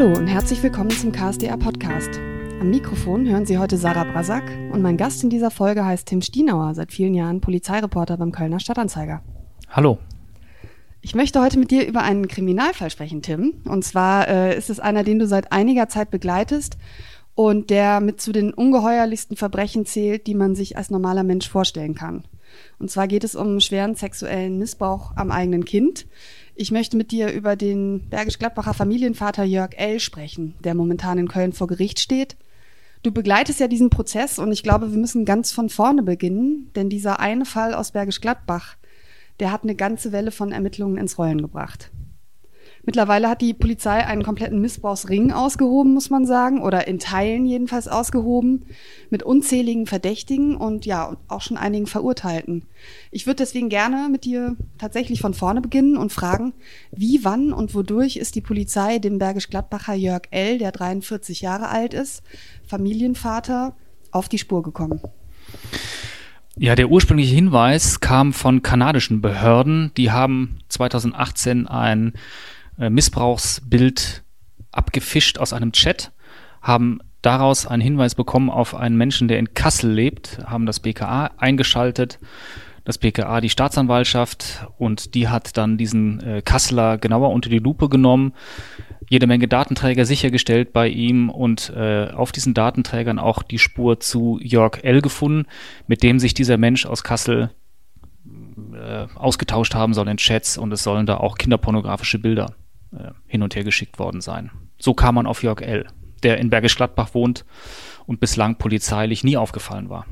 Hallo und herzlich willkommen zum KSDR Podcast. Am Mikrofon hören Sie heute Sarah Brasak und mein Gast in dieser Folge heißt Tim Stienauer, seit vielen Jahren Polizeireporter beim Kölner Stadtanzeiger. Hallo. Ich möchte heute mit dir über einen Kriminalfall sprechen, Tim. Und zwar äh, ist es einer, den du seit einiger Zeit begleitest und der mit zu den ungeheuerlichsten Verbrechen zählt, die man sich als normaler Mensch vorstellen kann. Und zwar geht es um schweren sexuellen Missbrauch am eigenen Kind. Ich möchte mit dir über den Bergisch-Gladbacher Familienvater Jörg L. sprechen, der momentan in Köln vor Gericht steht. Du begleitest ja diesen Prozess und ich glaube, wir müssen ganz von vorne beginnen, denn dieser eine Fall aus Bergisch Gladbach, der hat eine ganze Welle von Ermittlungen ins Rollen gebracht. Mittlerweile hat die Polizei einen kompletten Missbrauchsring ausgehoben, muss man sagen, oder in Teilen jedenfalls ausgehoben, mit unzähligen Verdächtigen und ja, auch schon einigen Verurteilten. Ich würde deswegen gerne mit dir tatsächlich von vorne beginnen und fragen, wie, wann und wodurch ist die Polizei dem Bergisch-Gladbacher Jörg L., der 43 Jahre alt ist, Familienvater, auf die Spur gekommen? Ja, der ursprüngliche Hinweis kam von kanadischen Behörden. Die haben 2018 ein Missbrauchsbild abgefischt aus einem Chat, haben daraus einen Hinweis bekommen auf einen Menschen, der in Kassel lebt, haben das BKA eingeschaltet, das BKA die Staatsanwaltschaft und die hat dann diesen äh, Kasseler genauer unter die Lupe genommen, jede Menge Datenträger sichergestellt bei ihm und äh, auf diesen Datenträgern auch die Spur zu Jörg L. gefunden, mit dem sich dieser Mensch aus Kassel äh, ausgetauscht haben soll in Chats und es sollen da auch kinderpornografische Bilder äh, hin und her geschickt worden sein. So kam man auf Jörg L., der in Bergisch Gladbach wohnt und bislang polizeilich nie aufgefallen war.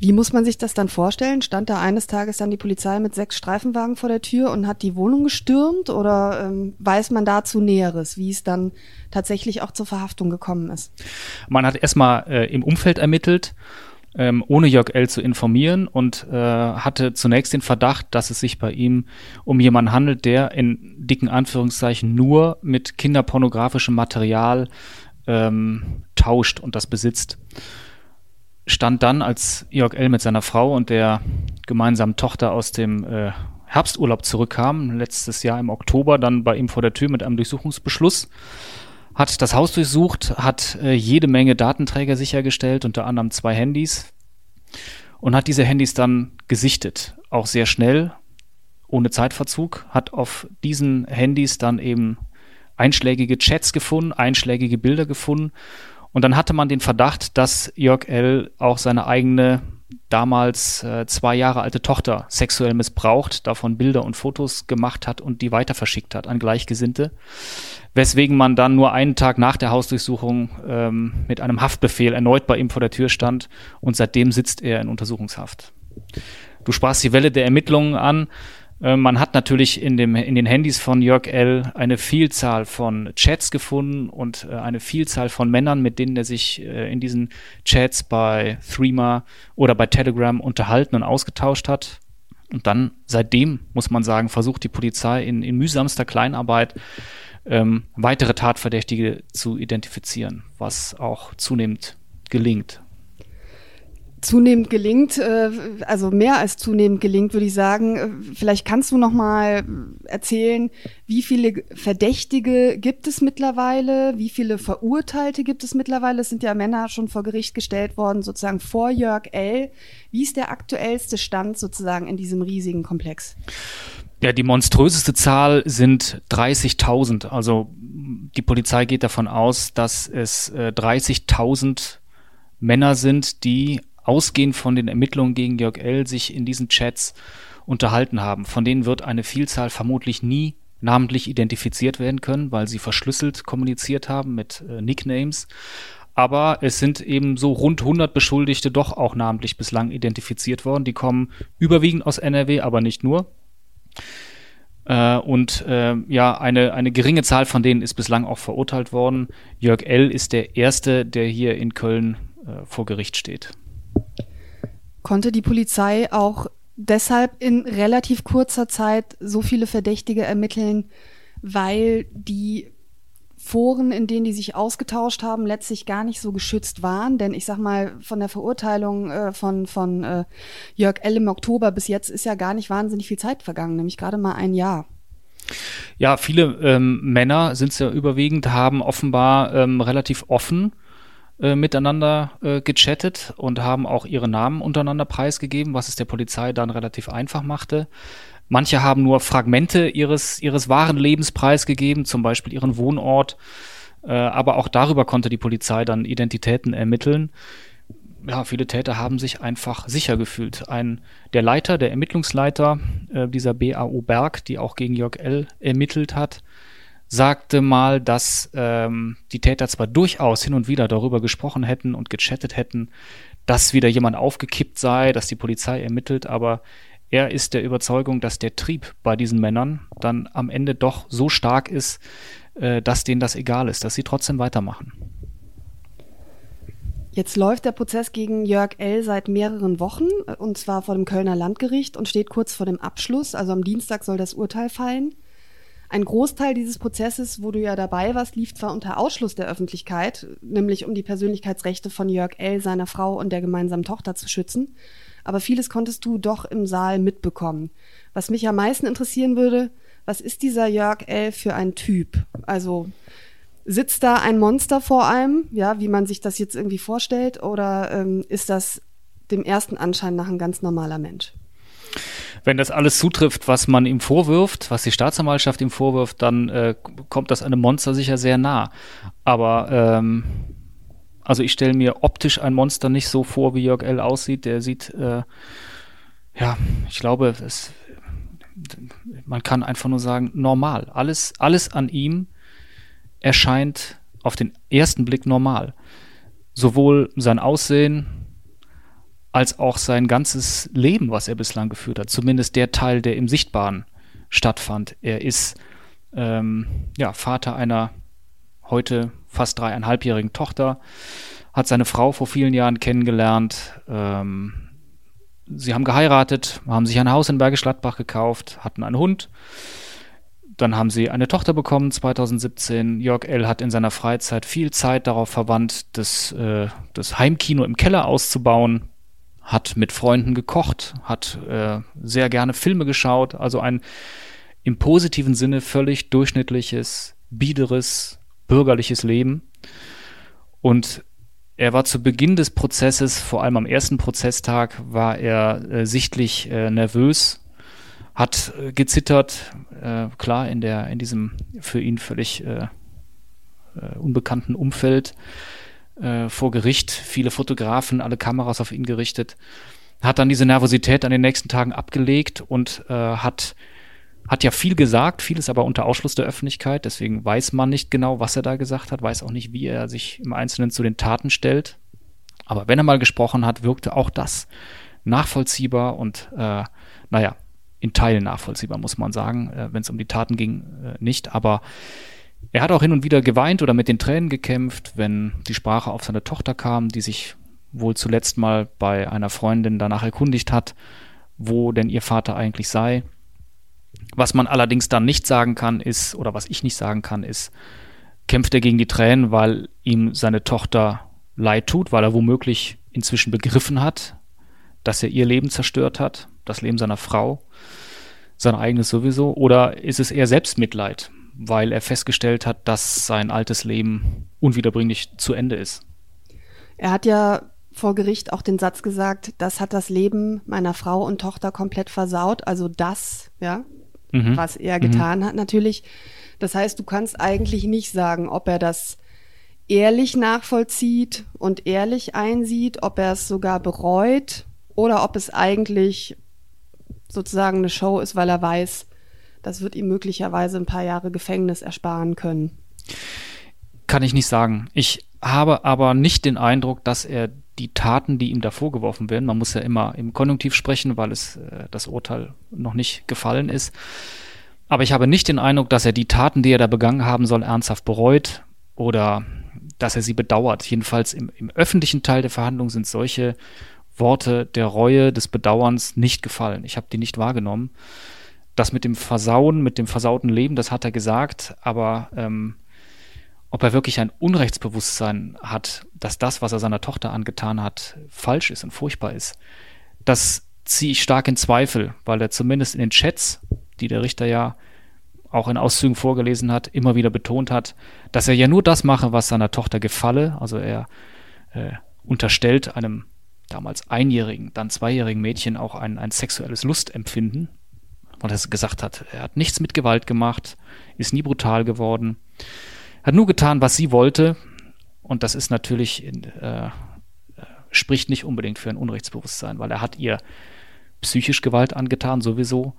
Wie muss man sich das dann vorstellen? Stand da eines Tages dann die Polizei mit sechs Streifenwagen vor der Tür und hat die Wohnung gestürmt oder ähm, weiß man dazu Näheres, wie es dann tatsächlich auch zur Verhaftung gekommen ist? Man hat erstmal äh, im Umfeld ermittelt ähm, ohne Jörg L. zu informieren und äh, hatte zunächst den Verdacht, dass es sich bei ihm um jemanden handelt, der in dicken Anführungszeichen nur mit kinderpornografischem Material ähm, tauscht und das besitzt. Stand dann, als Jörg L. mit seiner Frau und der gemeinsamen Tochter aus dem äh, Herbsturlaub zurückkam, letztes Jahr im Oktober, dann bei ihm vor der Tür mit einem Durchsuchungsbeschluss hat das Haus durchsucht, hat äh, jede Menge Datenträger sichergestellt, unter anderem zwei Handys und hat diese Handys dann gesichtet, auch sehr schnell, ohne Zeitverzug, hat auf diesen Handys dann eben einschlägige Chats gefunden, einschlägige Bilder gefunden und dann hatte man den Verdacht, dass Jörg L. auch seine eigene damals äh, zwei Jahre alte Tochter sexuell missbraucht, davon Bilder und Fotos gemacht hat und die weiter verschickt hat an Gleichgesinnte, weswegen man dann nur einen Tag nach der Hausdurchsuchung ähm, mit einem Haftbefehl erneut bei ihm vor der Tür stand und seitdem sitzt er in Untersuchungshaft. Du sprachst die Welle der Ermittlungen an. Äh, man hat natürlich in, dem, in den Handys von Jörg L. eine Vielzahl von Chats gefunden und äh, eine Vielzahl von Männern, mit denen er sich äh, in diesen Chats bei Threema oder bei Telegram unterhalten und ausgetauscht hat. Und dann seitdem, muss man sagen, versucht die Polizei in, in mühsamster Kleinarbeit ähm, weitere Tatverdächtige zu identifizieren, was auch zunehmend gelingt zunehmend gelingt, äh, also mehr als zunehmend gelingt, würde ich sagen. Äh, vielleicht kannst du noch mal erzählen, wie viele Verdächtige gibt es mittlerweile, wie viele Verurteilte gibt es mittlerweile? Es sind ja Männer schon vor Gericht gestellt worden, sozusagen vor Jörg L. Wie ist der aktuellste Stand sozusagen in diesem riesigen Komplex? Ja, die monströseste Zahl sind 30.000. Also die Polizei geht davon aus, dass es äh, 30.000 Männer sind, die ausgehend von den Ermittlungen gegen Jörg L. sich in diesen Chats unterhalten haben. Von denen wird eine Vielzahl vermutlich nie namentlich identifiziert werden können, weil sie verschlüsselt kommuniziert haben mit äh, Nicknames. Aber es sind eben so rund 100 Beschuldigte doch auch namentlich bislang identifiziert worden. Die kommen überwiegend aus NRW, aber nicht nur. Äh, und äh, ja, eine, eine geringe Zahl von denen ist bislang auch verurteilt worden. Jörg L. ist der Erste, der hier in Köln äh, vor Gericht steht. Konnte die Polizei auch deshalb in relativ kurzer Zeit so viele Verdächtige ermitteln, weil die Foren, in denen die sich ausgetauscht haben, letztlich gar nicht so geschützt waren. Denn ich sag mal, von der Verurteilung äh, von, von äh, Jörg L. im Oktober bis jetzt ist ja gar nicht wahnsinnig viel Zeit vergangen, nämlich gerade mal ein Jahr. Ja, viele ähm, Männer sind es ja überwiegend, haben offenbar ähm, relativ offen äh, miteinander äh, gechattet und haben auch ihre Namen untereinander preisgegeben, was es der Polizei dann relativ einfach machte. Manche haben nur Fragmente ihres, ihres wahren Lebens preisgegeben, zum Beispiel ihren Wohnort. Äh, aber auch darüber konnte die Polizei dann Identitäten ermitteln. Ja, viele Täter haben sich einfach sicher gefühlt. Ein, der Leiter, der Ermittlungsleiter äh, dieser BAU Berg, die auch gegen Jörg L. ermittelt hat, sagte mal, dass ähm, die Täter zwar durchaus hin und wieder darüber gesprochen hätten und gechattet hätten, dass wieder jemand aufgekippt sei, dass die Polizei ermittelt, aber er ist der Überzeugung, dass der Trieb bei diesen Männern dann am Ende doch so stark ist, äh, dass denen das egal ist, dass sie trotzdem weitermachen. Jetzt läuft der Prozess gegen Jörg L. seit mehreren Wochen, und zwar vor dem Kölner Landgericht und steht kurz vor dem Abschluss. Also am Dienstag soll das Urteil fallen. Ein Großteil dieses Prozesses, wo du ja dabei warst, lief zwar unter Ausschluss der Öffentlichkeit, nämlich um die Persönlichkeitsrechte von Jörg L., seiner Frau und der gemeinsamen Tochter zu schützen, aber vieles konntest du doch im Saal mitbekommen. Was mich am meisten interessieren würde, was ist dieser Jörg L. für ein Typ? Also sitzt da ein Monster vor einem, ja, wie man sich das jetzt irgendwie vorstellt, oder ähm, ist das dem ersten Anschein nach ein ganz normaler Mensch? Wenn das alles zutrifft, was man ihm vorwirft, was die Staatsanwaltschaft ihm vorwirft, dann äh, kommt das einem Monster sicher sehr nah. Aber ähm, also ich stelle mir optisch ein Monster nicht so vor, wie Jörg L. aussieht. Der sieht, äh, ja, ich glaube, es, man kann einfach nur sagen, normal. Alles, alles an ihm erscheint auf den ersten Blick normal. Sowohl sein Aussehen als auch sein ganzes Leben, was er bislang geführt hat. Zumindest der Teil, der im Sichtbaren stattfand. Er ist ähm, ja, Vater einer heute fast dreieinhalbjährigen Tochter, hat seine Frau vor vielen Jahren kennengelernt. Ähm, sie haben geheiratet, haben sich ein Haus in Bergisch Gladbach gekauft, hatten einen Hund. Dann haben sie eine Tochter bekommen 2017. Jörg L. hat in seiner Freizeit viel Zeit darauf verwandt, das, äh, das Heimkino im Keller auszubauen, hat mit Freunden gekocht, hat äh, sehr gerne Filme geschaut, also ein im positiven Sinne völlig durchschnittliches, biederes, bürgerliches Leben. Und er war zu Beginn des Prozesses, vor allem am ersten Prozesstag, war er äh, sichtlich äh, nervös, hat äh, gezittert, äh, klar in der in diesem für ihn völlig äh, äh, unbekannten Umfeld vor Gericht, viele Fotografen, alle Kameras auf ihn gerichtet, hat dann diese Nervosität an den nächsten Tagen abgelegt und hat hat ja viel gesagt, vieles aber unter Ausschluss der Öffentlichkeit. Deswegen weiß man nicht genau, was er da gesagt hat, weiß auch nicht, wie er sich im Einzelnen zu den Taten stellt. Aber wenn er mal gesprochen hat, wirkte auch das nachvollziehbar und äh, naja, in Teilen nachvollziehbar, muss man sagen, äh, wenn es um die Taten ging, äh, nicht. Aber er hat auch hin und wieder geweint oder mit den Tränen gekämpft, wenn die Sprache auf seine Tochter kam, die sich wohl zuletzt mal bei einer Freundin danach erkundigt hat, wo denn ihr Vater eigentlich sei. Was man allerdings dann nicht sagen kann, ist, oder was ich nicht sagen kann, ist, kämpft er gegen die Tränen, weil ihm seine Tochter leid tut, weil er womöglich inzwischen begriffen hat, dass er ihr Leben zerstört hat, das Leben seiner Frau, sein eigenes sowieso, oder ist es eher Selbstmitleid, weil er festgestellt hat, dass sein altes Leben unwiederbringlich zu Ende ist? Er hat ja vor Gericht auch den Satz gesagt, das hat das Leben meiner Frau und Tochter komplett versaut, also das, ja, mhm. was er getan mhm. hat natürlich. Das heißt, du kannst eigentlich nicht sagen, ob er das ehrlich nachvollzieht und ehrlich einsieht, ob er es sogar bereut oder ob es eigentlich sozusagen eine Show ist, weil er weiß, das wird ihm möglicherweise ein paar Jahre Gefängnis ersparen können. Kann ich nicht sagen. Ich habe aber nicht den Eindruck, dass er die Taten, die ihm da vorgeworfen werden, man muss ja immer im Konjunktiv sprechen, weil es äh, das Urteil noch nicht gefallen ist. Aber ich habe nicht den Eindruck, dass er die Taten, die er da begangen haben soll, ernsthaft bereut oder dass er sie bedauert. Jedenfalls im, im öffentlichen Teil der Verhandlung sind solche Worte der Reue, des Bedauerns nicht gefallen. Ich habe die nicht wahrgenommen. Das mit dem Versauen, mit dem versauten Leben, das hat er gesagt, aber ähm, ob er wirklich ein Unrechtsbewusstsein hat, dass das, was er seiner Tochter angetan hat, falsch ist und furchtbar ist, das ziehe ich stark in Zweifel, weil er zumindest in den Chats, die der Richter ja auch in Auszügen vorgelesen hat, immer wieder betont hat, dass er ja nur das mache, was seiner Tochter gefalle. Also er äh, unterstellt einem damals einjährigen, dann zweijährigen Mädchen auch ein, ein sexuelles Lustempfinden. Und er gesagt hat, er hat nichts mit Gewalt gemacht, ist nie brutal geworden, hat nur getan, was sie wollte. Und das ist natürlich, äh, spricht nicht unbedingt für ein Unrechtsbewusstsein, weil er hat ihr psychisch Gewalt angetan, sowieso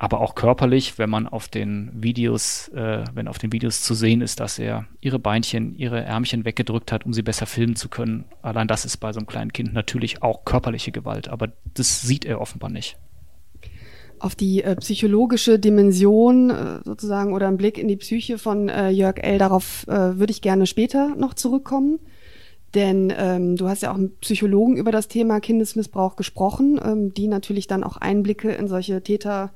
aber auch körperlich, wenn man auf den Videos, äh, wenn auf den Videos zu sehen ist, dass er ihre Beinchen, ihre Ärmchen weggedrückt hat, um sie besser filmen zu können. Allein das ist bei so einem kleinen Kind natürlich auch körperliche Gewalt, aber das sieht er offenbar nicht. Auf die äh, psychologische Dimension äh, sozusagen oder einen Blick in die Psyche von äh, Jörg L. Darauf äh, würde ich gerne später noch zurückkommen. Denn ähm, du hast ja auch mit Psychologen über das Thema Kindesmissbrauch gesprochen, ähm, die natürlich dann auch Einblicke in solche Täter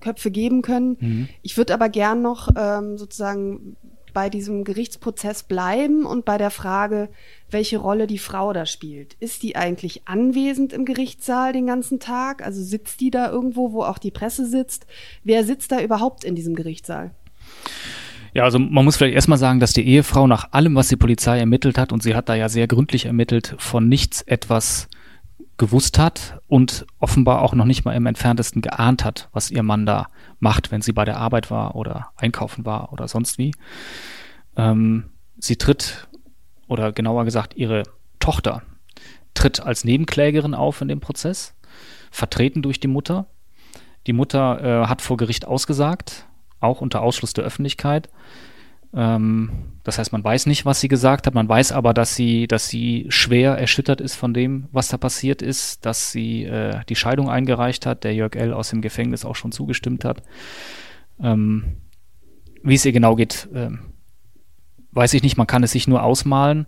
Köpfe geben können. Mhm. Ich würde aber gern noch ähm, sozusagen bei diesem Gerichtsprozess bleiben und bei der Frage, welche Rolle die Frau da spielt. Ist die eigentlich anwesend im Gerichtssaal den ganzen Tag? Also sitzt die da irgendwo, wo auch die Presse sitzt? Wer sitzt da überhaupt in diesem Gerichtssaal? Ja, also man muss vielleicht erstmal sagen, dass die Ehefrau nach allem, was die Polizei ermittelt hat, und sie hat da ja sehr gründlich ermittelt, von nichts etwas gewusst hat und offenbar auch noch nicht mal im entferntesten geahnt hat, was ihr Mann da macht, wenn sie bei der Arbeit war oder einkaufen war oder sonst wie. Ähm, sie tritt, oder genauer gesagt, ihre Tochter tritt als Nebenklägerin auf in dem Prozess, vertreten durch die Mutter. Die Mutter äh, hat vor Gericht ausgesagt, auch unter Ausschluss der Öffentlichkeit. Ähm, das heißt, man weiß nicht, was sie gesagt hat, man weiß aber, dass sie, dass sie schwer erschüttert ist von dem, was da passiert ist, dass sie äh, die Scheidung eingereicht hat, der Jörg L. aus dem Gefängnis auch schon zugestimmt hat. Ähm, wie es ihr genau geht, äh, weiß ich nicht, man kann es sich nur ausmalen.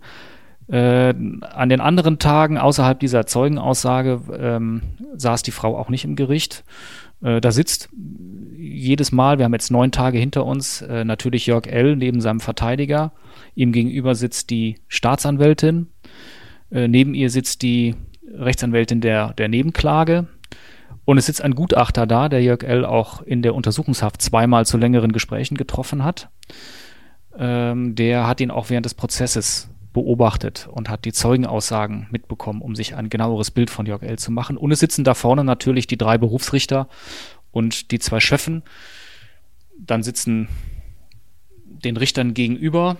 Äh, an den anderen Tagen außerhalb dieser Zeugenaussage ähm, saß die Frau auch nicht im Gericht. Äh, da sitzt jedes Mal, wir haben jetzt neun Tage hinter uns, äh, natürlich Jörg L. neben seinem Verteidiger. Ihm gegenüber sitzt die Staatsanwältin. Äh, neben ihr sitzt die Rechtsanwältin der, der Nebenklage. Und es sitzt ein Gutachter da, der Jörg L. auch in der Untersuchungshaft zweimal zu längeren Gesprächen getroffen hat. Ähm, der hat ihn auch während des Prozesses beobachtet und hat die Zeugenaussagen mitbekommen, um sich ein genaueres Bild von Jörg L. zu machen. Und es sitzen da vorne natürlich die drei Berufsrichter und die zwei Schöffen. Dann sitzen den Richtern gegenüber,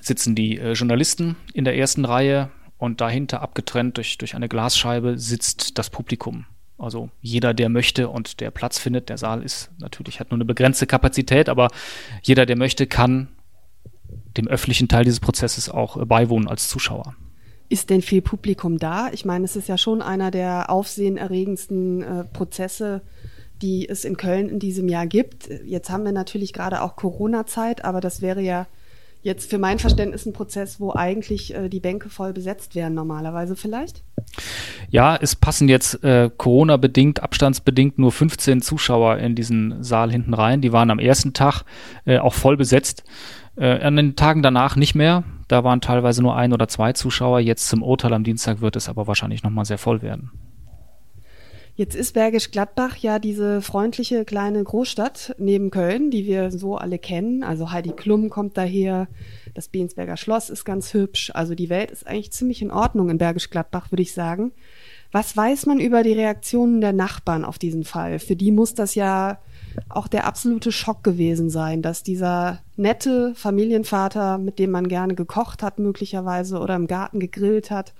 sitzen die äh, Journalisten in der ersten Reihe und dahinter abgetrennt durch, durch eine Glasscheibe sitzt das Publikum. Also jeder, der möchte und der Platz findet, der Saal ist natürlich, hat nur eine begrenzte Kapazität, aber jeder, der möchte, kann dem öffentlichen Teil dieses Prozesses auch äh, beiwohnen als Zuschauer. Ist denn viel Publikum da? Ich meine, es ist ja schon einer der aufsehenerregendsten äh, Prozesse, die es in Köln in diesem Jahr gibt. Jetzt haben wir natürlich gerade auch Corona-Zeit, aber das wäre ja jetzt für mein Verständnis ein Prozess, wo eigentlich äh, die Bänke voll besetzt wären, normalerweise vielleicht? Ja, es passen jetzt äh, Corona-bedingt, abstandsbedingt nur 15 Zuschauer in diesen Saal hinten rein. Die waren am ersten Tag äh, auch voll besetzt. Äh, an den Tagen danach nicht mehr. Da waren teilweise nur ein oder zwei Zuschauer. Jetzt zum Urteil am Dienstag wird es aber wahrscheinlich nochmal sehr voll werden. Jetzt ist Bergisch Gladbach ja diese freundliche kleine Großstadt neben Köln, die wir so alle kennen. Also Heidi Klum kommt daher, das Bensberger Schloss ist ganz hübsch. Also die Welt ist eigentlich ziemlich in Ordnung in Bergisch Gladbach, würde ich sagen. Was weiß man über die Reaktionen der Nachbarn auf diesen Fall? Für die muss das ja auch der absolute Schock gewesen sein, dass dieser nette Familienvater, mit dem man gerne gekocht hat möglicherweise oder im Garten gegrillt hat,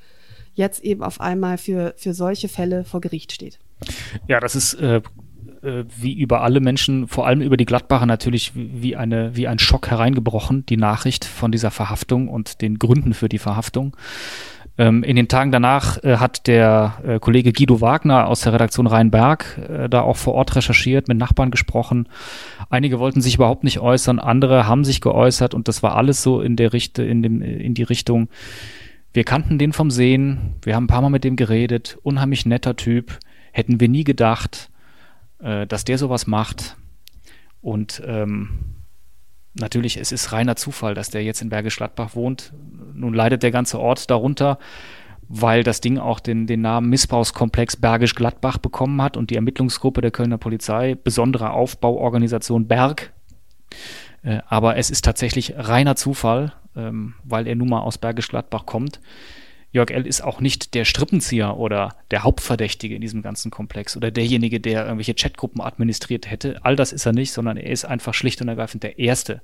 jetzt eben auf einmal für, für solche Fälle vor Gericht steht. Ja, das ist äh, äh wie über alle Menschen, vor allem über die Gladbacher natürlich wie, eine, wie ein Schock hereingebrochen, die Nachricht von dieser Verhaftung und den Gründen für die Verhaftung. Ähm, in den Tagen danach äh, hat der äh, Kollege Guido Wagner aus der Redaktion Rheinberg äh, da auch vor Ort recherchiert, mit Nachbarn gesprochen. Einige wollten sich überhaupt nicht äußern, andere haben sich geäußert und das war alles so in der Richte, in dem, in die Richtung. Wir kannten den vom Sehen, wir haben ein paar Mal mit dem geredet, unheimlich netter Typ, hätten wir nie gedacht, äh, dass der sowas macht. Und ähm, natürlich, es ist reiner Zufall, dass der jetzt in Bergisch Gladbach wohnt. Nun leidet der ganze Ort darunter, weil das Ding auch den, den Namen Missbrauchskomplex Bergisch Gladbach bekommen hat und die Ermittlungsgruppe der Kölner Polizei, besondere Aufbauorganisation Berg. Äh, aber es ist tatsächlich reiner Zufall, ähm, weil er nun mal aus Bergisch Gladbach kommt. Jörg L. ist auch nicht der Strippenzieher oder der Hauptverdächtige in diesem ganzen Komplex oder derjenige, der irgendwelche Chatgruppen administriert hätte. All das ist er nicht, sondern er ist einfach schlicht und ergreifend der Erste,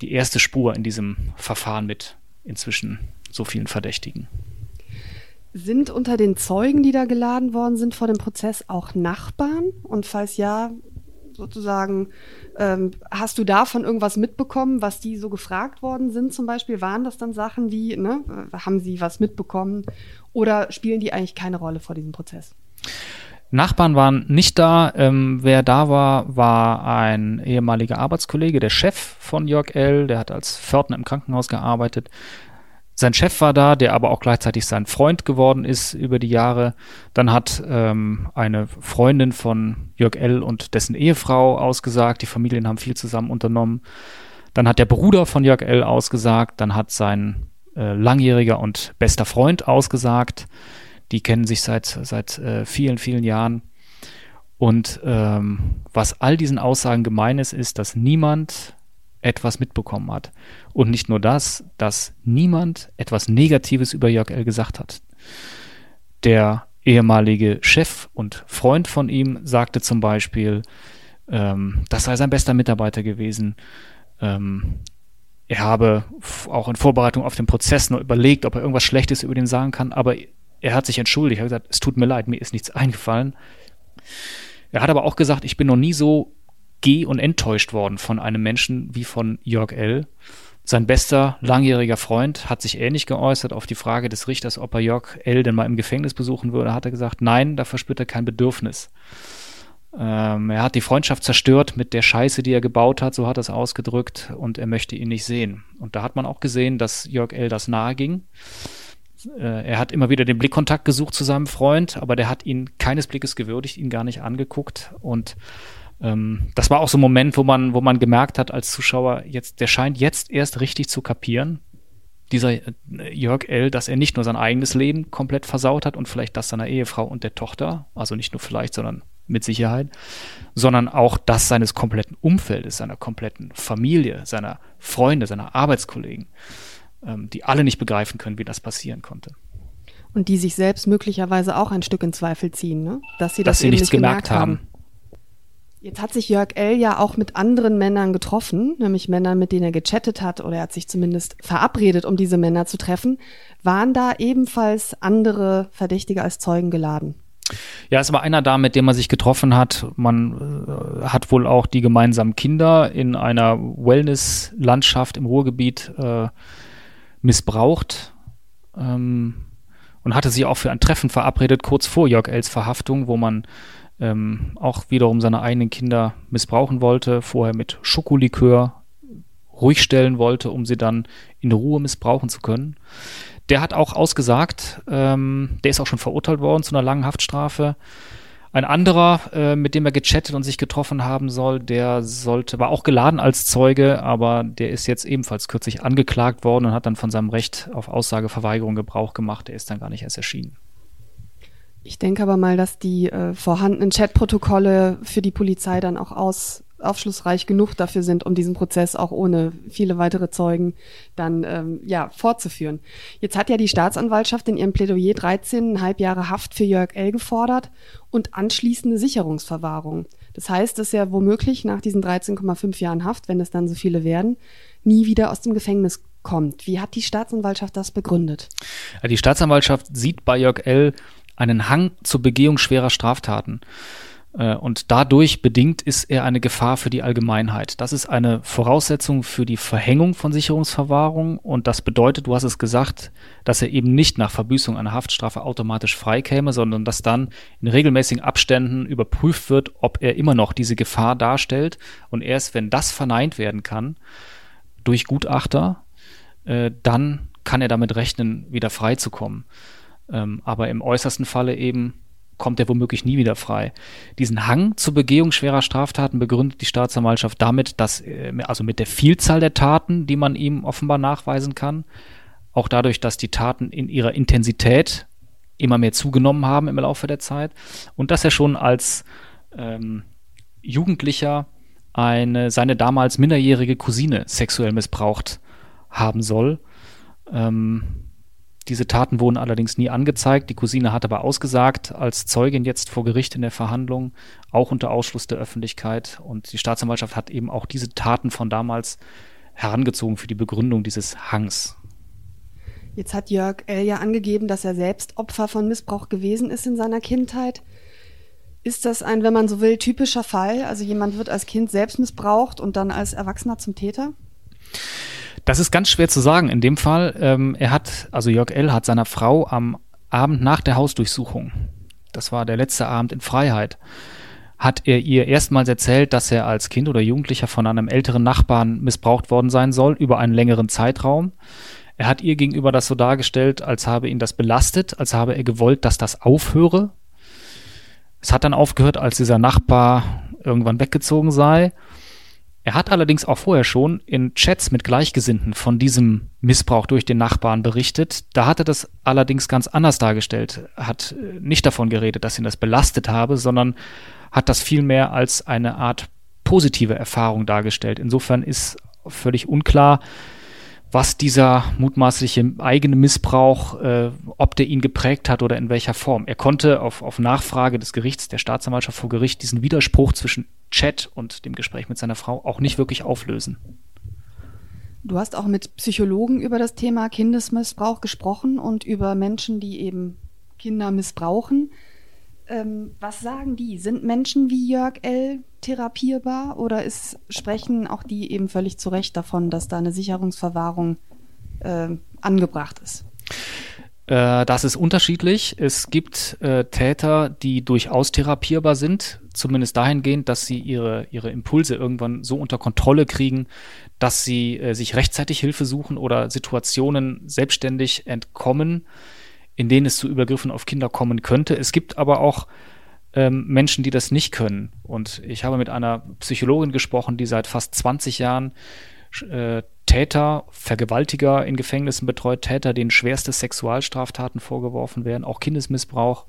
die erste Spur in diesem Verfahren mit inzwischen so vielen Verdächtigen. Sind unter den Zeugen, die da geladen worden sind vor dem Prozess, auch Nachbarn? Und falls ja, sozusagen, ähm, hast du davon irgendwas mitbekommen, was die so gefragt worden sind zum Beispiel? Waren das dann Sachen wie, ne, äh, haben sie was mitbekommen oder spielen die eigentlich keine Rolle vor diesem Prozess? Nachbarn waren nicht da. Ähm, wer da war, war ein ehemaliger Arbeitskollege, der Chef von Jörg L., der hat als Pförtner im Krankenhaus gearbeitet. Sein Chef war da, der aber auch gleichzeitig sein Freund geworden ist über die Jahre. Dann hat ähm, eine Freundin von Jörg L. und dessen Ehefrau ausgesagt. Die Familien haben viel zusammen unternommen. Dann hat der Bruder von Jörg L. ausgesagt. Dann hat sein äh, langjähriger und bester Freund ausgesagt. Die kennen sich seit, seit äh, vielen, vielen Jahren. Und ähm, was all diesen Aussagen gemein ist, ist, dass niemand etwas mitbekommen hat. Und nicht nur das, dass niemand etwas Negatives über Jörg L. gesagt hat. Der ehemalige Chef und Freund von ihm sagte zum Beispiel, ähm, das sei sein bester Mitarbeiter gewesen. Ähm, er habe auch in Vorbereitung auf den Prozess nur überlegt, ob er irgendwas Schlechtes über den sagen kann, aber er hat sich entschuldigt. Er hat gesagt, es tut mir leid, mir ist nichts eingefallen. Er hat aber auch gesagt, ich bin noch nie so geh- und enttäuscht worden von einem Menschen wie von Jörg L. Sein bester langjähriger Freund hat sich ähnlich geäußert auf die Frage des Richters, ob er Jörg L. denn mal im Gefängnis besuchen würde. Hat er gesagt, nein, da verspürt er kein Bedürfnis. Ähm, er hat die Freundschaft zerstört mit der Scheiße, die er gebaut hat, so hat er es ausgedrückt, und er möchte ihn nicht sehen. Und da hat man auch gesehen, dass Jörg L. das nahe ging. Äh, er hat immer wieder den Blickkontakt gesucht zu seinem Freund, aber der hat ihn keines Blickes gewürdigt, ihn gar nicht angeguckt und ähm, das war auch so ein Moment, wo man, wo man gemerkt hat als Zuschauer, jetzt, der scheint jetzt erst richtig zu kapieren, dieser äh, Jörg L., dass er nicht nur sein eigenes Leben komplett versaut hat und vielleicht das seiner Ehefrau und der Tochter, also nicht nur vielleicht, sondern mit Sicherheit, sondern auch das seines kompletten Umfeldes, seiner kompletten Familie, seiner Freunde, seiner Arbeitskollegen, ähm, die alle nicht begreifen können, wie das passieren konnte. Und die sich selbst möglicherweise auch ein Stück in Zweifel ziehen, ne? dass sie das dass sie nichts nicht gemerkt haben. haben. Jetzt hat sich Jörg L. ja auch mit anderen Männern getroffen, nämlich Männern, mit denen er gechattet hat oder er hat sich zumindest verabredet, um diese Männer zu treffen. Waren da ebenfalls andere Verdächtige als Zeugen geladen? Ja, es war einer da, mit dem man sich getroffen hat. Man äh, hat wohl auch die gemeinsamen Kinder in einer Wellness-Landschaft im Ruhrgebiet äh, missbraucht ähm, und hatte sich auch für ein Treffen verabredet, kurz vor Jörg Els Verhaftung, wo man ähm, auch wiederum seine eigenen Kinder missbrauchen wollte, vorher mit Schokolikör ruhig stellen wollte, um sie dann in Ruhe missbrauchen zu können. Der hat auch ausgesagt, ähm, der ist auch schon verurteilt worden zu einer langen Haftstrafe. Ein anderer, äh, mit dem er gechattet und sich getroffen haben soll, der sollte, war auch geladen als Zeuge, aber der ist jetzt ebenfalls kürzlich angeklagt worden und hat dann von seinem Recht auf Aussageverweigerung Gebrauch gemacht. Der ist dann gar nicht erst erschienen. Ich denke aber mal, dass die äh, vorhandenen Chatprotokolle für die Polizei dann auch aus, aufschlussreich genug dafür sind, um diesen Prozess auch ohne viele weitere Zeugen dann ähm, ja fortzuführen. Jetzt hat ja die Staatsanwaltschaft in ihrem Plädoyer 13,5 Jahre Haft für Jörg L. gefordert und anschließende Sicherungsverwahrung. Das heißt, dass er womöglich nach diesen 13,5 Jahren Haft, wenn es dann so viele werden, nie wieder aus dem Gefängnis kommt. Wie hat die Staatsanwaltschaft das begründet? Die Staatsanwaltschaft sieht bei Jörg L einen Hang zur Begehung schwerer Straftaten. Äh, und dadurch bedingt ist er eine Gefahr für die Allgemeinheit. Das ist eine Voraussetzung für die Verhängung von Sicherungsverwahrung. Und das bedeutet, du hast es gesagt, dass er eben nicht nach Verbüßung einer Haftstrafe automatisch freikäme, sondern dass dann in regelmäßigen Abständen überprüft wird, ob er immer noch diese Gefahr darstellt. Und erst wenn das verneint werden kann durch Gutachter, äh, dann kann er damit rechnen, wieder freizukommen. Ähm, aber im äußersten Falle eben kommt er womöglich nie wieder frei. Diesen Hang zur Begehung schwerer Straftaten begründet die Staatsanwaltschaft damit, dass, äh, also mit der Vielzahl der Taten, die man ihm offenbar nachweisen kann, auch dadurch, dass die Taten in ihrer Intensität immer mehr zugenommen haben im Laufe der Zeit und dass er schon als ähm, Jugendlicher eine seine damals minderjährige Cousine sexuell missbraucht haben soll. Ähm, diese Taten wurden allerdings nie angezeigt. Die Cousine hat aber ausgesagt als Zeugin jetzt vor Gericht in der Verhandlung, auch unter Ausschluss der Öffentlichkeit. Und die Staatsanwaltschaft hat eben auch diese Taten von damals herangezogen für die Begründung dieses Hangs. Jetzt hat Jörg L. ja angegeben, dass er selbst Opfer von Missbrauch gewesen ist in seiner Kindheit. Ist das ein, wenn man so will, typischer Fall? Also jemand wird als Kind selbst missbraucht und dann als Erwachsener zum Täter? Das ist ganz schwer zu sagen. In dem Fall, ähm, er hat, also Jörg L. hat seiner Frau am Abend nach der Hausdurchsuchung, das war der letzte Abend in Freiheit, hat er ihr erstmals erzählt, dass er als Kind oder Jugendlicher von einem älteren Nachbarn missbraucht worden sein soll über einen längeren Zeitraum. Er hat ihr gegenüber das so dargestellt, als habe ihn das belastet, als habe er gewollt, dass das aufhöre. Es hat dann aufgehört, als dieser Nachbar irgendwann weggezogen sei. Er hat allerdings auch vorher schon in Chats mit Gleichgesinnten von diesem Missbrauch durch den Nachbarn berichtet. Da hat er das allerdings ganz anders dargestellt. Hat äh, nicht davon geredet, dass ihn das belastet habe, sondern hat das vielmehr als eine Art positive Erfahrung dargestellt. Insofern ist völlig unklar, was dieser mutmaßliche eigene Missbrauch, äh, ob der ihn geprägt hat oder in welcher Form. Er konnte auf, auf Nachfrage des Gerichts, der Staatsanwaltschaft vor Gericht, diesen Widerspruch zwischen Chat und dem Gespräch mit seiner Frau auch nicht wirklich auflösen. Du hast auch mit Psychologen über das Thema Kindesmissbrauch gesprochen und über Menschen, die eben Kinder missbrauchen. Ähm, was sagen die? Sind Menschen wie Jörg L. therapierbar oder ist, sprechen auch die eben völlig zu Recht davon, dass da eine Sicherungsverwahrung äh, angebracht ist? Äh, das ist unterschiedlich. Es gibt äh, Täter, die durchaus therapierbar sind, zumindest dahingehend, dass sie ihre, ihre Impulse irgendwann so unter Kontrolle kriegen, dass sie äh, sich rechtzeitig Hilfe suchen oder Situationen selbstständig entkommen in denen es zu Übergriffen auf Kinder kommen könnte. Es gibt aber auch ähm, Menschen, die das nicht können. Und ich habe mit einer Psychologin gesprochen, die seit fast 20 Jahren äh, Täter, Vergewaltiger in Gefängnissen betreut, Täter, denen schwerste Sexualstraftaten vorgeworfen werden, auch Kindesmissbrauch.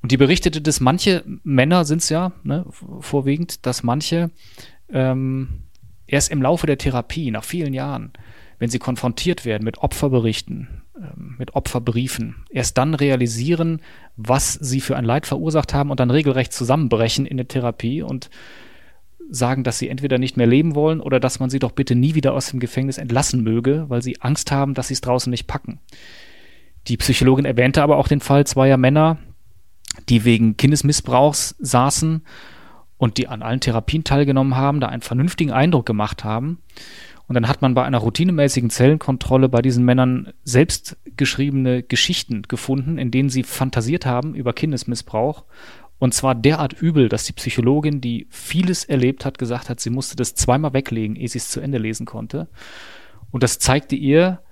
Und die berichtete, dass manche Männer sind es ja, ne, vorwiegend, dass manche ähm, erst im Laufe der Therapie, nach vielen Jahren, wenn sie konfrontiert werden mit Opferberichten, mit Opferbriefen erst dann realisieren, was sie für ein Leid verursacht haben und dann regelrecht zusammenbrechen in der Therapie und sagen, dass sie entweder nicht mehr leben wollen oder dass man sie doch bitte nie wieder aus dem Gefängnis entlassen möge, weil sie Angst haben, dass sie es draußen nicht packen. Die Psychologin erwähnte aber auch den Fall zweier Männer, die wegen Kindesmissbrauchs saßen und die an allen Therapien teilgenommen haben, da einen vernünftigen Eindruck gemacht haben und dann hat man bei einer routinemäßigen Zellenkontrolle bei diesen Männern selbst geschriebene Geschichten gefunden, in denen sie fantasiert haben über Kindesmissbrauch. Und zwar derart übel, dass die Psychologin, die vieles erlebt hat, gesagt hat, sie musste das zweimal weglegen, ehe sie es zu Ende lesen konnte. Und das zeigte ihr,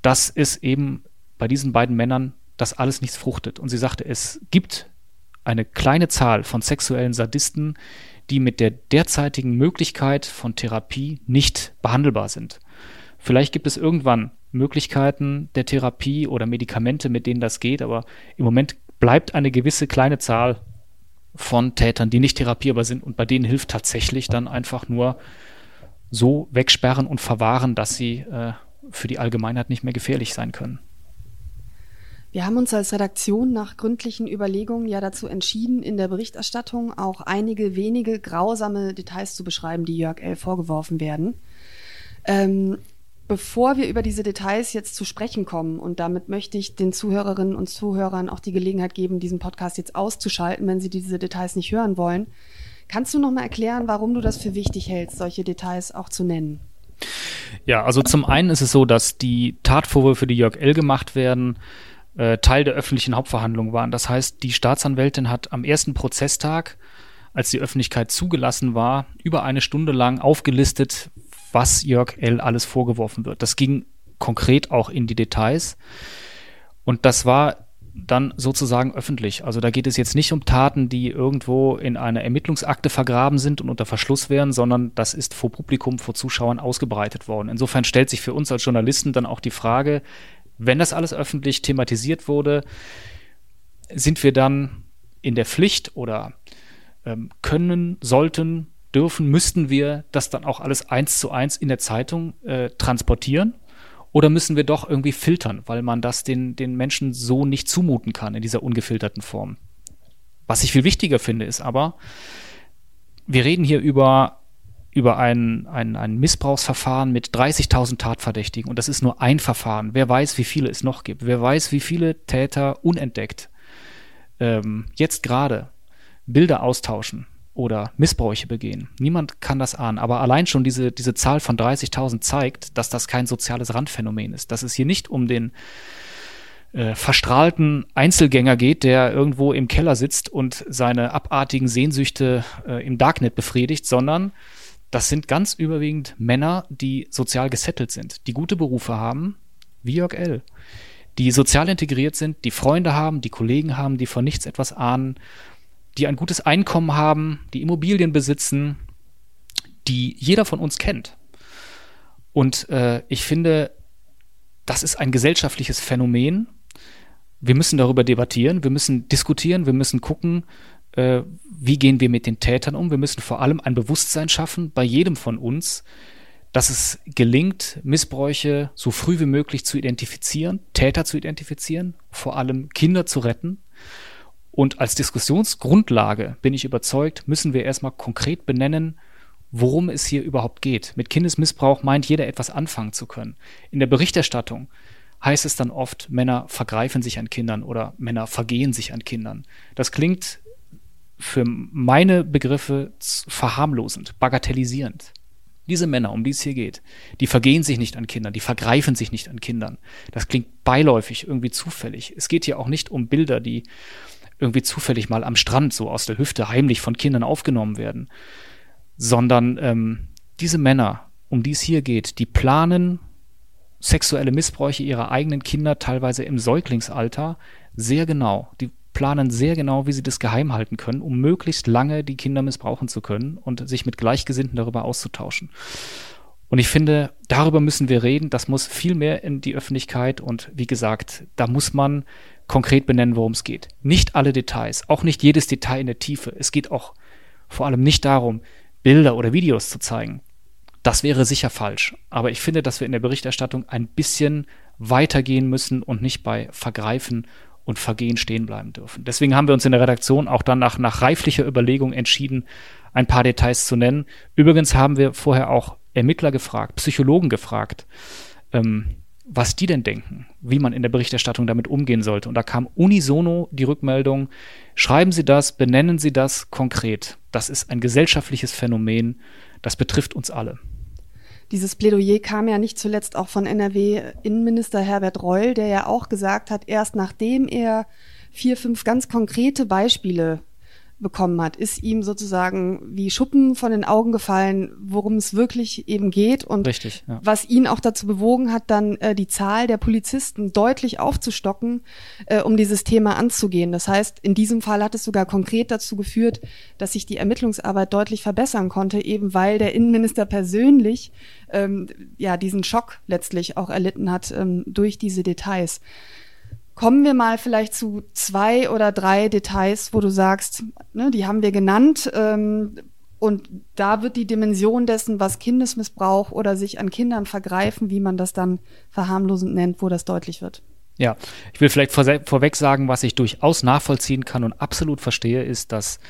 dass es eben bei diesen beiden Männern das alles nichts fruchtet. Und sie sagte, es gibt eine kleine Zahl von sexuellen Sadisten, die mit der derzeitigen Möglichkeit von Therapie nicht behandelbar sind. Vielleicht gibt es irgendwann Möglichkeiten der Therapie oder Medikamente, mit denen das geht, aber im Moment bleibt eine gewisse kleine Zahl von Tätern, die nicht therapierbar sind und bei denen hilft tatsächlich dann einfach nur so wegsperren und verwahren, dass sie äh, für die Allgemeinheit nicht mehr gefährlich sein können. Wir haben uns als Redaktion nach gründlichen Überlegungen ja dazu entschieden, in der Berichterstattung auch einige wenige grausame Details zu beschreiben, die Jörg L. vorgeworfen werden. Ähm, bevor wir über diese Details jetzt zu sprechen kommen, und damit möchte ich den Zuhörerinnen und Zuhörern auch die Gelegenheit geben, diesen Podcast jetzt auszuschalten, wenn sie diese Details nicht hören wollen, kannst du noch mal erklären, warum du das für wichtig hältst, solche Details auch zu nennen? Ja, also zum einen ist es so, dass die Tatvorwürfe, die Jörg L. gemacht werden, äh, Teil der öffentlichen Hauptverhandlung waren. Das heißt, die Staatsanwältin hat am ersten Prozesstag, als die Öffentlichkeit zugelassen war, über eine Stunde lang aufgelistet, was Jörg L. alles vorgeworfen wird. Das ging konkret auch in die Details. Und das war dann sozusagen öffentlich. Also da geht es jetzt nicht um Taten, die irgendwo in einer Ermittlungsakte vergraben sind und unter Verschluss wären, sondern das ist vor Publikum, vor Zuschauern ausgebreitet worden. Insofern stellt sich für uns als Journalisten dann auch die Frage, wenn das alles öffentlich thematisiert wurde, sind wir dann in der Pflicht oder ähm, können, sollten, dürfen, müssten wir das dann auch alles eins zu eins in der Zeitung äh, transportieren? Oder müssen wir doch irgendwie filtern, weil man das den, den Menschen so nicht zumuten kann in dieser ungefilterten Form? Was ich viel wichtiger finde, ist aber, wir reden hier über, über ein, ein, ein Missbrauchsverfahren mit 30.000 Tatverdächtigen und das ist nur ein Verfahren. Wer weiß, wie viele es noch gibt? Wer weiß, wie viele Täter unentdeckt ähm, jetzt gerade Bilder austauschen, oder Missbräuche begehen. Niemand kann das ahnen. Aber allein schon diese, diese Zahl von 30.000 zeigt, dass das kein soziales Randphänomen ist. Dass es hier nicht um den äh, verstrahlten Einzelgänger geht, der irgendwo im Keller sitzt und seine abartigen Sehnsüchte äh, im Darknet befriedigt, sondern das sind ganz überwiegend Männer, die sozial gesettelt sind, die gute Berufe haben, wie Jörg L., die sozial integriert sind, die Freunde haben, die Kollegen haben, die von nichts etwas ahnen die ein gutes Einkommen haben, die Immobilien besitzen, die jeder von uns kennt. Und äh, ich finde, das ist ein gesellschaftliches Phänomen. Wir müssen darüber debattieren, wir müssen diskutieren, wir müssen gucken, äh, wie gehen wir mit den Tätern um. Wir müssen vor allem ein Bewusstsein schaffen bei jedem von uns, dass es gelingt, Missbräuche so früh wie möglich zu identifizieren, Täter zu identifizieren, vor allem Kinder zu retten und als Diskussionsgrundlage bin ich überzeugt, müssen wir erstmal konkret benennen, worum es hier überhaupt geht. Mit Kindesmissbrauch meint jeder etwas anfangen zu können. In der Berichterstattung heißt es dann oft, Männer vergreifen sich an Kindern oder Männer vergehen sich an Kindern. Das klingt für meine Begriffe verharmlosend, bagatellisierend. Diese Männer, um die es hier geht, die vergehen sich nicht an Kindern, die vergreifen sich nicht an Kindern. Das klingt beiläufig, irgendwie zufällig. Es geht hier auch nicht um Bilder, die irgendwie zufällig mal am Strand so aus der Hüfte heimlich von Kindern aufgenommen werden, sondern ähm, diese Männer, um die es hier geht, die planen sexuelle Missbräuche ihrer eigenen Kinder teilweise im Säuglingsalter sehr genau. Die planen sehr genau, wie sie das geheim halten können, um möglichst lange die Kinder missbrauchen zu können und sich mit Gleichgesinnten darüber auszutauschen. Und ich finde, darüber müssen wir reden. Das muss viel mehr in die Öffentlichkeit. Und wie gesagt, da muss man konkret benennen, worum es geht. Nicht alle Details, auch nicht jedes Detail in der Tiefe. Es geht auch vor allem nicht darum, Bilder oder Videos zu zeigen. Das wäre sicher falsch. Aber ich finde, dass wir in der Berichterstattung ein bisschen weitergehen müssen und nicht bei Vergreifen und Vergehen stehen bleiben dürfen. Deswegen haben wir uns in der Redaktion auch dann nach, reiflicher Überlegung entschieden, ein paar Details zu nennen. Übrigens haben wir vorher auch Ermittler gefragt, Psychologen gefragt. Ähm, was die denn denken, wie man in der Berichterstattung damit umgehen sollte. Und da kam unisono die Rückmeldung, schreiben Sie das, benennen Sie das konkret. Das ist ein gesellschaftliches Phänomen, das betrifft uns alle. Dieses Plädoyer kam ja nicht zuletzt auch von NRW-Innenminister Herbert Reul, der ja auch gesagt hat, erst nachdem er vier, fünf ganz konkrete Beispiele bekommen hat, ist ihm sozusagen wie Schuppen von den Augen gefallen, worum es wirklich eben geht und Richtig, ja. was ihn auch dazu bewogen hat, dann äh, die Zahl der Polizisten deutlich aufzustocken, äh, um dieses Thema anzugehen. Das heißt, in diesem Fall hat es sogar konkret dazu geführt, dass sich die Ermittlungsarbeit deutlich verbessern konnte, eben weil der Innenminister persönlich ähm, ja diesen Schock letztlich auch erlitten hat ähm, durch diese Details. Kommen wir mal vielleicht zu zwei oder drei Details, wo du sagst, ne, die haben wir genannt. Ähm, und da wird die Dimension dessen, was Kindesmissbrauch oder sich an Kindern vergreifen, wie man das dann verharmlosend nennt, wo das deutlich wird. Ja, ich will vielleicht vor, vorweg sagen, was ich durchaus nachvollziehen kann und absolut verstehe, ist, dass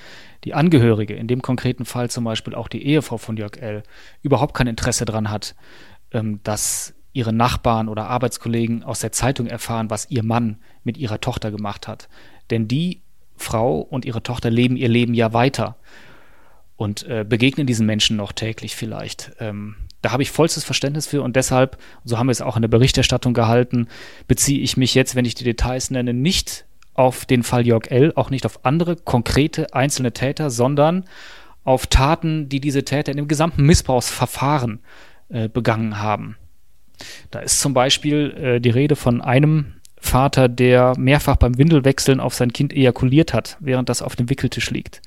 die Angehörige, in dem konkreten Fall zum Beispiel auch die Ehefrau von Jörg L., überhaupt kein Interesse daran hat, ähm, dass ihre Nachbarn oder Arbeitskollegen aus der Zeitung erfahren, was ihr Mann mit ihrer Tochter gemacht hat. Denn die Frau und ihre Tochter leben ihr Leben ja weiter und äh, begegnen diesen Menschen noch täglich vielleicht. Ähm, da habe ich vollstes Verständnis für und deshalb, so haben wir es auch in der Berichterstattung gehalten, beziehe ich mich jetzt, wenn ich die Details nenne, nicht auf den Fall Jörg L., auch nicht auf andere konkrete einzelne Täter, sondern auf Taten, die diese Täter in dem gesamten Missbrauchsverfahren äh, begangen haben. Da ist zum Beispiel äh, die Rede von einem Vater, der mehrfach beim Windelwechseln auf sein Kind ejakuliert hat, während das auf dem Wickeltisch liegt.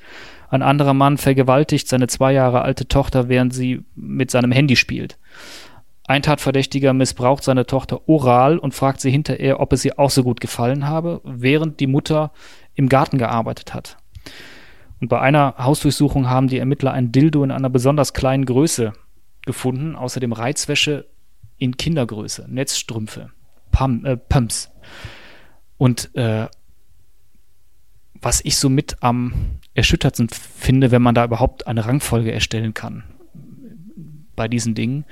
Ein anderer Mann vergewaltigt seine zwei Jahre alte Tochter, während sie mit seinem Handy spielt. Ein Tatverdächtiger missbraucht seine Tochter oral und fragt sie hinterher, ob es ihr auch so gut gefallen habe, während die Mutter im Garten gearbeitet hat. Und bei einer Hausdurchsuchung haben die Ermittler ein Dildo in einer besonders kleinen Größe gefunden, außerdem Reizwäsche in Kindergröße, Netzstrümpfe, Pum, äh, Pumps. Und äh, was ich so mit am erschüttertsten finde, wenn man da überhaupt eine Rangfolge erstellen kann bei diesen Dingen,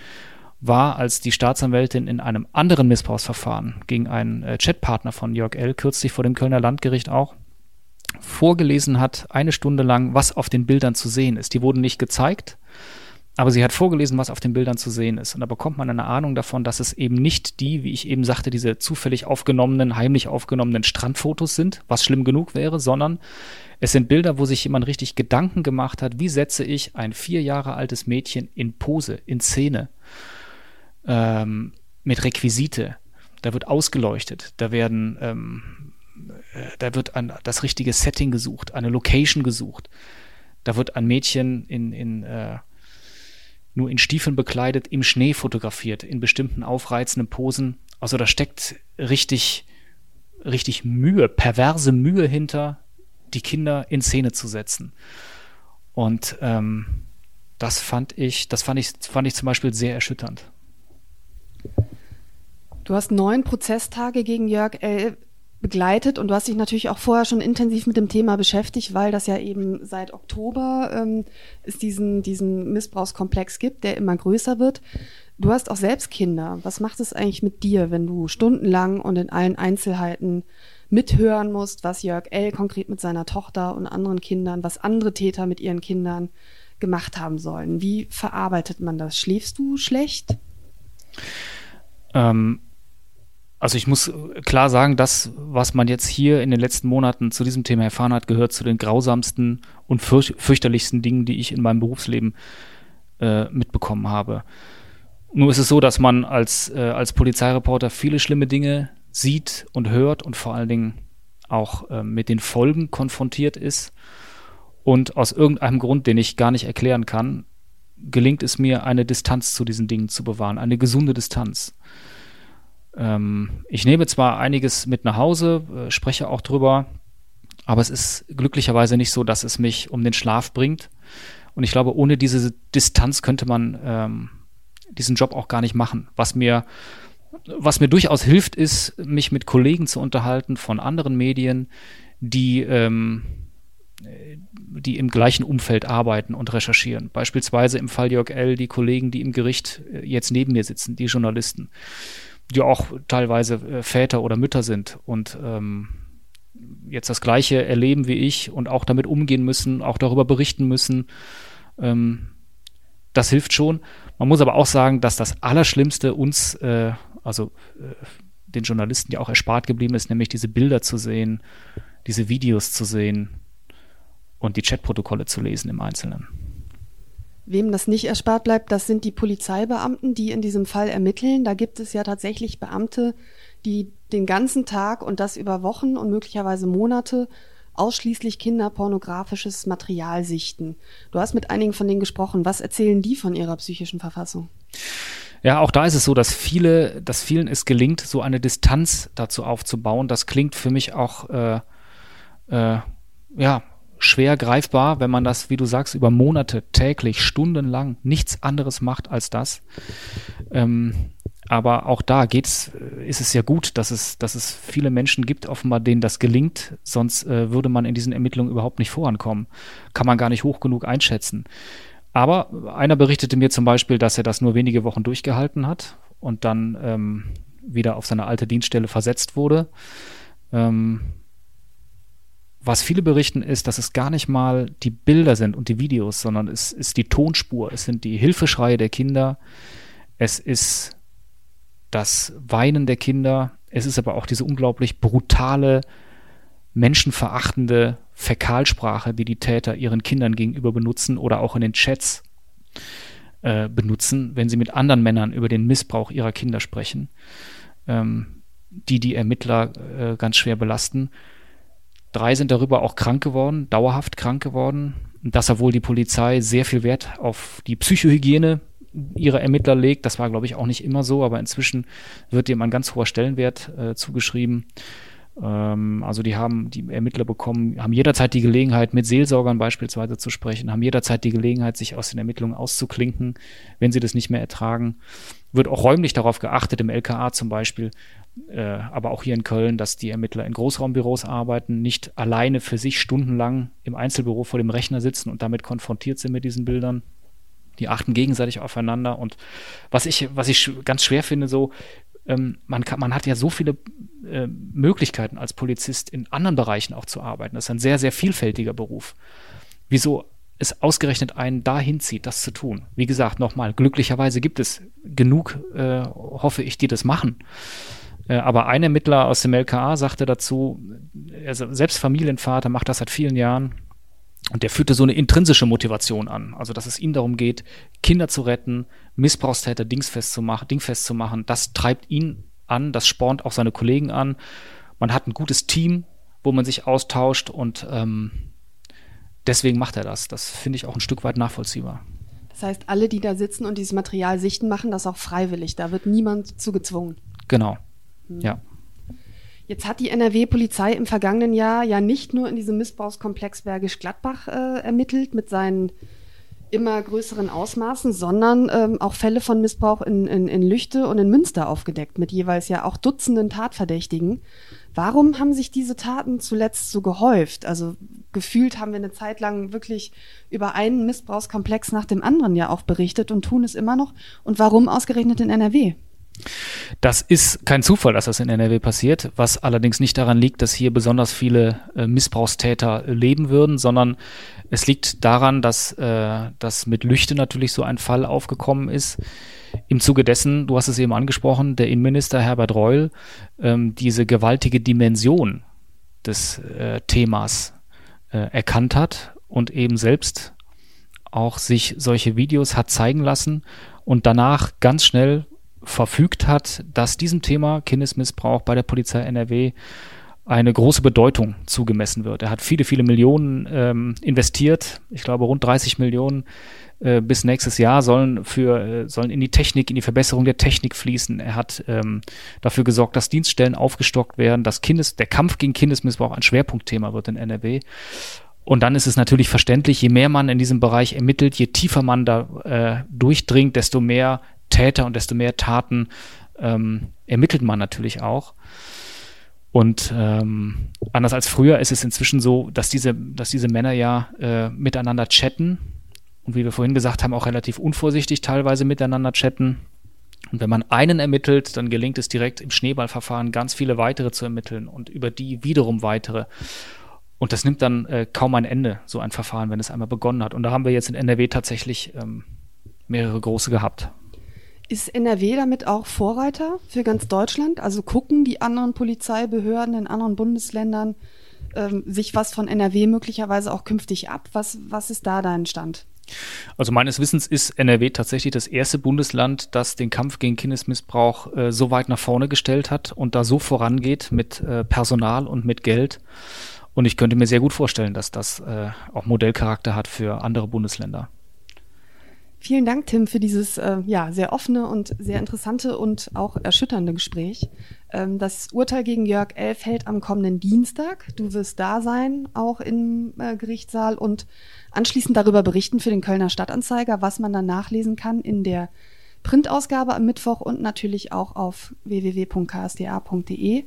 war, als die Staatsanwältin in einem anderen Missbrauchsverfahren gegen einen äh, Chatpartner von Jörg L. kürzlich vor dem Kölner Landgericht auch vorgelesen hat, eine Stunde lang, was auf den Bildern zu sehen ist. Die wurden nicht gezeigt, aber sie hat vorgelesen, was auf den Bildern zu sehen ist. Und da bekommt man eine Ahnung davon, dass es eben nicht die, wie ich eben sagte, diese zufällig aufgenommenen, heimlich aufgenommenen Strandfotos sind, was schlimm genug wäre, sondern es sind Bilder, wo sich jemand richtig Gedanken gemacht hat, wie setze ich ein vier Jahre altes Mädchen in Pose, in Szene, ähm, mit Requisite. Da wird ausgeleuchtet, da werden, ähm, äh, da wird an das richtige Setting gesucht, eine Location gesucht. Da wird ein Mädchen in, in äh, nur in Stiefeln bekleidet, im Schnee fotografiert, in bestimmten aufreizenden Posen. Also da steckt richtig, richtig Mühe, perverse Mühe hinter, die Kinder in Szene zu setzen. Und ähm, das fand ich, das fand ich, fand ich zum Beispiel sehr erschütternd. Du hast neun Prozesstage gegen Jörg L begleitet und du hast dich natürlich auch vorher schon intensiv mit dem Thema beschäftigt, weil das ja eben seit Oktober ähm, es diesen, diesen Missbrauchskomplex gibt, der immer größer wird. Du hast auch selbst Kinder. Was macht es eigentlich mit dir, wenn du stundenlang und in allen Einzelheiten mithören musst, was Jörg L. konkret mit seiner Tochter und anderen Kindern, was andere Täter mit ihren Kindern gemacht haben sollen? Wie verarbeitet man das? Schläfst du schlecht? Ähm also ich muss klar sagen, das, was man jetzt hier in den letzten Monaten zu diesem Thema erfahren hat, gehört zu den grausamsten und fürch fürchterlichsten Dingen, die ich in meinem Berufsleben äh, mitbekommen habe. Nur ist es so, dass man als, äh, als Polizeireporter viele schlimme Dinge sieht und hört und vor allen Dingen auch äh, mit den Folgen konfrontiert ist. Und aus irgendeinem Grund, den ich gar nicht erklären kann, gelingt es mir, eine Distanz zu diesen Dingen zu bewahren, eine gesunde Distanz. Ähm, ich nehme zwar einiges mit nach Hause, äh, spreche auch drüber, aber es ist glücklicherweise nicht so, dass es mich um den Schlaf bringt. Und ich glaube, ohne diese Distanz könnte man ähm, diesen Job auch gar nicht machen. Was mir, was mir durchaus hilft, ist, mich mit Kollegen zu unterhalten von anderen Medien, die, ähm, die im gleichen Umfeld arbeiten und recherchieren. Beispielsweise im Fall Jörg L. die Kollegen, die im Gericht äh, jetzt neben mir sitzen, die Journalisten die auch teilweise äh, Väter oder Mütter sind und ähm, jetzt das Gleiche erleben wie ich und auch damit umgehen müssen, auch darüber berichten müssen. Ähm, das hilft schon. Man muss aber auch sagen, dass das Allerschlimmste uns, äh, also äh, den Journalisten ja auch erspart geblieben ist, nämlich diese Bilder zu sehen, diese Videos zu sehen und die Chatprotokolle zu lesen im Einzelnen. Wem das nicht erspart bleibt, das sind die Polizeibeamten, die in diesem Fall ermitteln. Da gibt es ja tatsächlich Beamte, die den ganzen Tag und das über Wochen und möglicherweise Monate ausschließlich kinderpornografisches Material sichten. Du hast mit einigen von denen gesprochen. Was erzählen die von ihrer psychischen Verfassung? Ja, auch da ist es so, dass viele, dass vielen es gelingt, so eine Distanz dazu aufzubauen. Das klingt für mich auch äh, äh, ja schwer greifbar, wenn man das, wie du sagst, über Monate, täglich, stundenlang nichts anderes macht als das. Ähm, aber auch da geht's, äh, ist es ja gut, dass es, dass es viele Menschen gibt, offenbar denen das gelingt, sonst äh, würde man in diesen Ermittlungen überhaupt nicht vorankommen. Kann man gar nicht hoch genug einschätzen. Aber einer berichtete mir zum Beispiel, dass er das nur wenige Wochen durchgehalten hat und dann ähm, wieder auf seine alte Dienststelle versetzt wurde. Ähm, was viele berichten, ist, dass es gar nicht mal die Bilder sind und die Videos, sondern es ist die Tonspur, es sind die Hilfeschreie der Kinder, es ist das Weinen der Kinder, es ist aber auch diese unglaublich brutale, menschenverachtende Fäkalsprache, die die Täter ihren Kindern gegenüber benutzen oder auch in den Chats äh, benutzen, wenn sie mit anderen Männern über den Missbrauch ihrer Kinder sprechen. Ähm, die die Ermittler äh, ganz schwer belasten. Drei sind darüber auch krank geworden, dauerhaft krank geworden. Dass er wohl die Polizei sehr viel Wert auf die Psychohygiene ihrer Ermittler legt. Das war, glaube ich, auch nicht immer so, aber inzwischen wird dem ein ganz hoher Stellenwert äh, zugeschrieben. Ähm, also die haben, die Ermittler bekommen, haben jederzeit die Gelegenheit, mit Seelsorgern beispielsweise zu sprechen, haben jederzeit die Gelegenheit, sich aus den Ermittlungen auszuklinken, wenn sie das nicht mehr ertragen. Wird auch räumlich darauf geachtet, im LKA zum Beispiel, äh, aber auch hier in Köln, dass die Ermittler in Großraumbüros arbeiten, nicht alleine für sich stundenlang im Einzelbüro vor dem Rechner sitzen und damit konfrontiert sind mit diesen Bildern. Die achten gegenseitig aufeinander. Und was ich, was ich ganz schwer finde, so, ähm, man, kann, man hat ja so viele äh, Möglichkeiten als Polizist in anderen Bereichen auch zu arbeiten. Das ist ein sehr, sehr vielfältiger Beruf. Wieso es ausgerechnet einen dahin zieht, das zu tun? Wie gesagt, nochmal, glücklicherweise gibt es genug, äh, hoffe ich, die das machen. Äh, aber ein Ermittler aus dem LKA sagte dazu, er selbst Familienvater macht das seit vielen Jahren und der führte so eine intrinsische Motivation an. Also, dass es ihm darum geht, Kinder zu retten, Missbrauchstäter dingfest zu machen, dingfest zu machen. Das treibt ihn an, das spornt auch seine Kollegen an. Man hat ein gutes Team, wo man sich austauscht und ähm, deswegen macht er das. Das finde ich auch ein Stück weit nachvollziehbar. Das heißt, alle, die da sitzen und dieses Material sichten, machen das auch freiwillig. Da wird niemand zu gezwungen. Genau. Ja. Jetzt hat die NRW-Polizei im vergangenen Jahr ja nicht nur in diesem Missbrauchskomplex Bergisch Gladbach äh, ermittelt mit seinen immer größeren Ausmaßen, sondern ähm, auch Fälle von Missbrauch in, in, in Lüchte und in Münster aufgedeckt, mit jeweils ja auch Dutzenden Tatverdächtigen. Warum haben sich diese Taten zuletzt so gehäuft? Also gefühlt haben wir eine Zeit lang wirklich über einen Missbrauchskomplex nach dem anderen ja auch berichtet und tun es immer noch. Und warum ausgerechnet in NRW? Das ist kein Zufall, dass das in NRW passiert, was allerdings nicht daran liegt, dass hier besonders viele äh, Missbrauchstäter leben würden, sondern es liegt daran, dass, äh, dass mit Lüchte natürlich so ein Fall aufgekommen ist. Im Zuge dessen, du hast es eben angesprochen, der Innenminister Herbert Reul ähm, diese gewaltige Dimension des äh, Themas äh, erkannt hat und eben selbst auch sich solche Videos hat zeigen lassen und danach ganz schnell verfügt hat, dass diesem Thema Kindesmissbrauch bei der Polizei NRW eine große Bedeutung zugemessen wird. Er hat viele, viele Millionen ähm, investiert. Ich glaube, rund 30 Millionen äh, bis nächstes Jahr sollen für äh, sollen in die Technik, in die Verbesserung der Technik fließen. Er hat ähm, dafür gesorgt, dass Dienststellen aufgestockt werden, dass Kindes, der Kampf gegen Kindesmissbrauch ein Schwerpunktthema wird in NRW. Und dann ist es natürlich verständlich, je mehr man in diesem Bereich ermittelt, je tiefer man da äh, durchdringt, desto mehr Täter und desto mehr Taten ähm, ermittelt man natürlich auch. Und ähm, anders als früher ist es inzwischen so, dass diese, dass diese Männer ja äh, miteinander chatten und wie wir vorhin gesagt haben, auch relativ unvorsichtig teilweise miteinander chatten. Und wenn man einen ermittelt, dann gelingt es direkt im Schneeballverfahren ganz viele weitere zu ermitteln und über die wiederum weitere. Und das nimmt dann äh, kaum ein Ende, so ein Verfahren, wenn es einmal begonnen hat. Und da haben wir jetzt in NRW tatsächlich ähm, mehrere große gehabt. Ist NRW damit auch Vorreiter für ganz Deutschland? Also gucken die anderen Polizeibehörden in anderen Bundesländern ähm, sich was von NRW möglicherweise auch künftig ab? Was, was ist da dein Stand? Also meines Wissens ist NRW tatsächlich das erste Bundesland, das den Kampf gegen Kindesmissbrauch äh, so weit nach vorne gestellt hat und da so vorangeht mit äh, Personal und mit Geld. Und ich könnte mir sehr gut vorstellen, dass das äh, auch Modellcharakter hat für andere Bundesländer. Vielen Dank, Tim, für dieses äh, ja, sehr offene und sehr interessante und auch erschütternde Gespräch. Ähm, das Urteil gegen Jörg L. fällt am kommenden Dienstag. Du wirst da sein, auch im äh, Gerichtssaal und anschließend darüber berichten für den Kölner Stadtanzeiger, was man dann nachlesen kann in der Printausgabe am Mittwoch und natürlich auch auf www.ksda.de.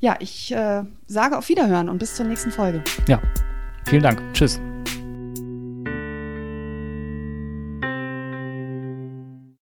Ja, ich äh, sage auf Wiederhören und bis zur nächsten Folge. Ja, vielen Dank. Tschüss.